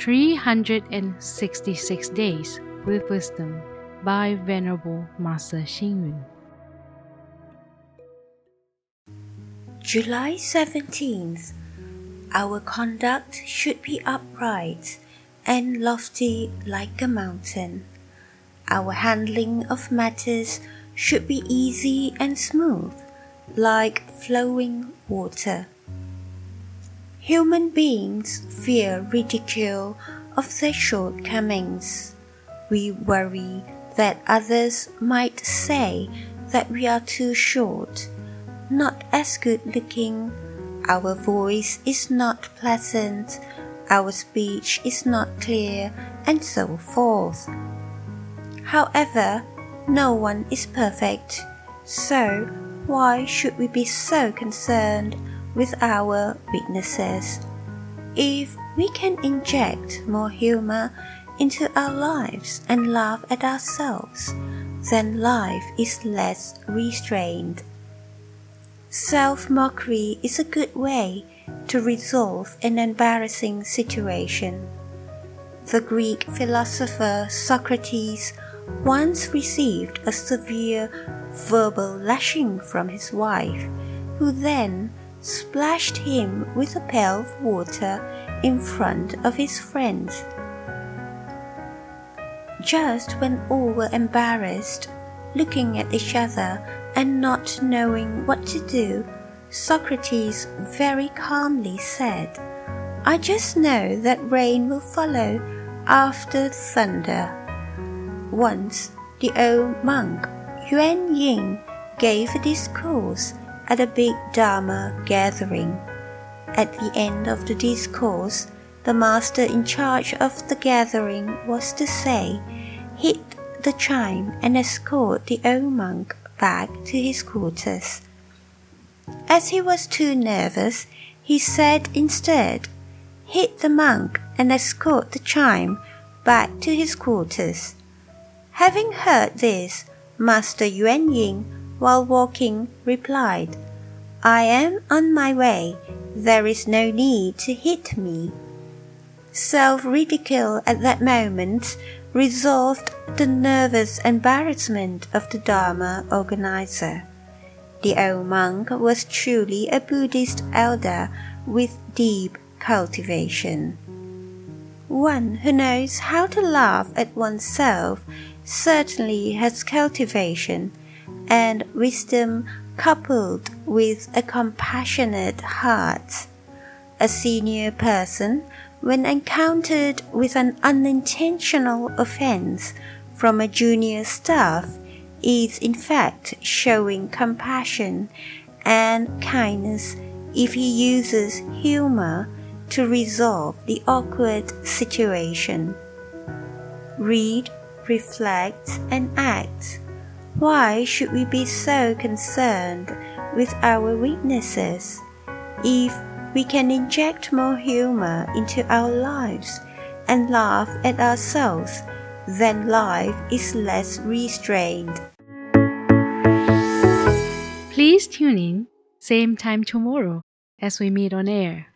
366 Days with Wisdom by Venerable Master Hsing Yun. July 17th. Our conduct should be upright and lofty like a mountain. Our handling of matters should be easy and smooth, like flowing water. Human beings fear ridicule of their shortcomings. We worry that others might say that we are too short, not as good looking, our voice is not pleasant, our speech is not clear, and so forth. However, no one is perfect, so why should we be so concerned with our weaknesses? If we can inject more humor into our lives and laugh at ourselves, then life is less restrained. Self mockery is a good way to resolve an embarrassing situation. The Greek philosopher Socrates once received a severe verbal lashing from his wife, who then splashed him with a pail of water in front of his friends. Just when all were embarrassed, looking at each other and not knowing what to do, Socrates very calmly said, I just know that rain will follow after thunder. Once, the old monk Yuan Ying gave a discourse at a big Dharma gathering. At the end of the discourse, the master in charge of the gathering was to say, hit the chime and escort the old monk back to his quarters. As he was too nervous, he said instead, hit the monk and escort the chime back to his quarters. Having heard this, Master Yuan Ying, while walking, replied, I am on my way. There is no need to hit me. Self ridicule at that moment resolved the nervous embarrassment of the Dharma organizer. The old monk was truly a Buddhist elder with deep cultivation. One who knows how to laugh at oneself certainly has cultivation and wisdom coupled with a compassionate heart. A senior person, when encountered with an unintentional offense from a junior staff, is in fact showing compassion and kindness if he uses humor to resolve the awkward situation. Read reflect, and act. Why should we be so concerned with our weaknesses? If we can inject more humor into our lives and laugh at ourselves, then life is less restrained. Please tune in, same time tomorrow as we meet on air.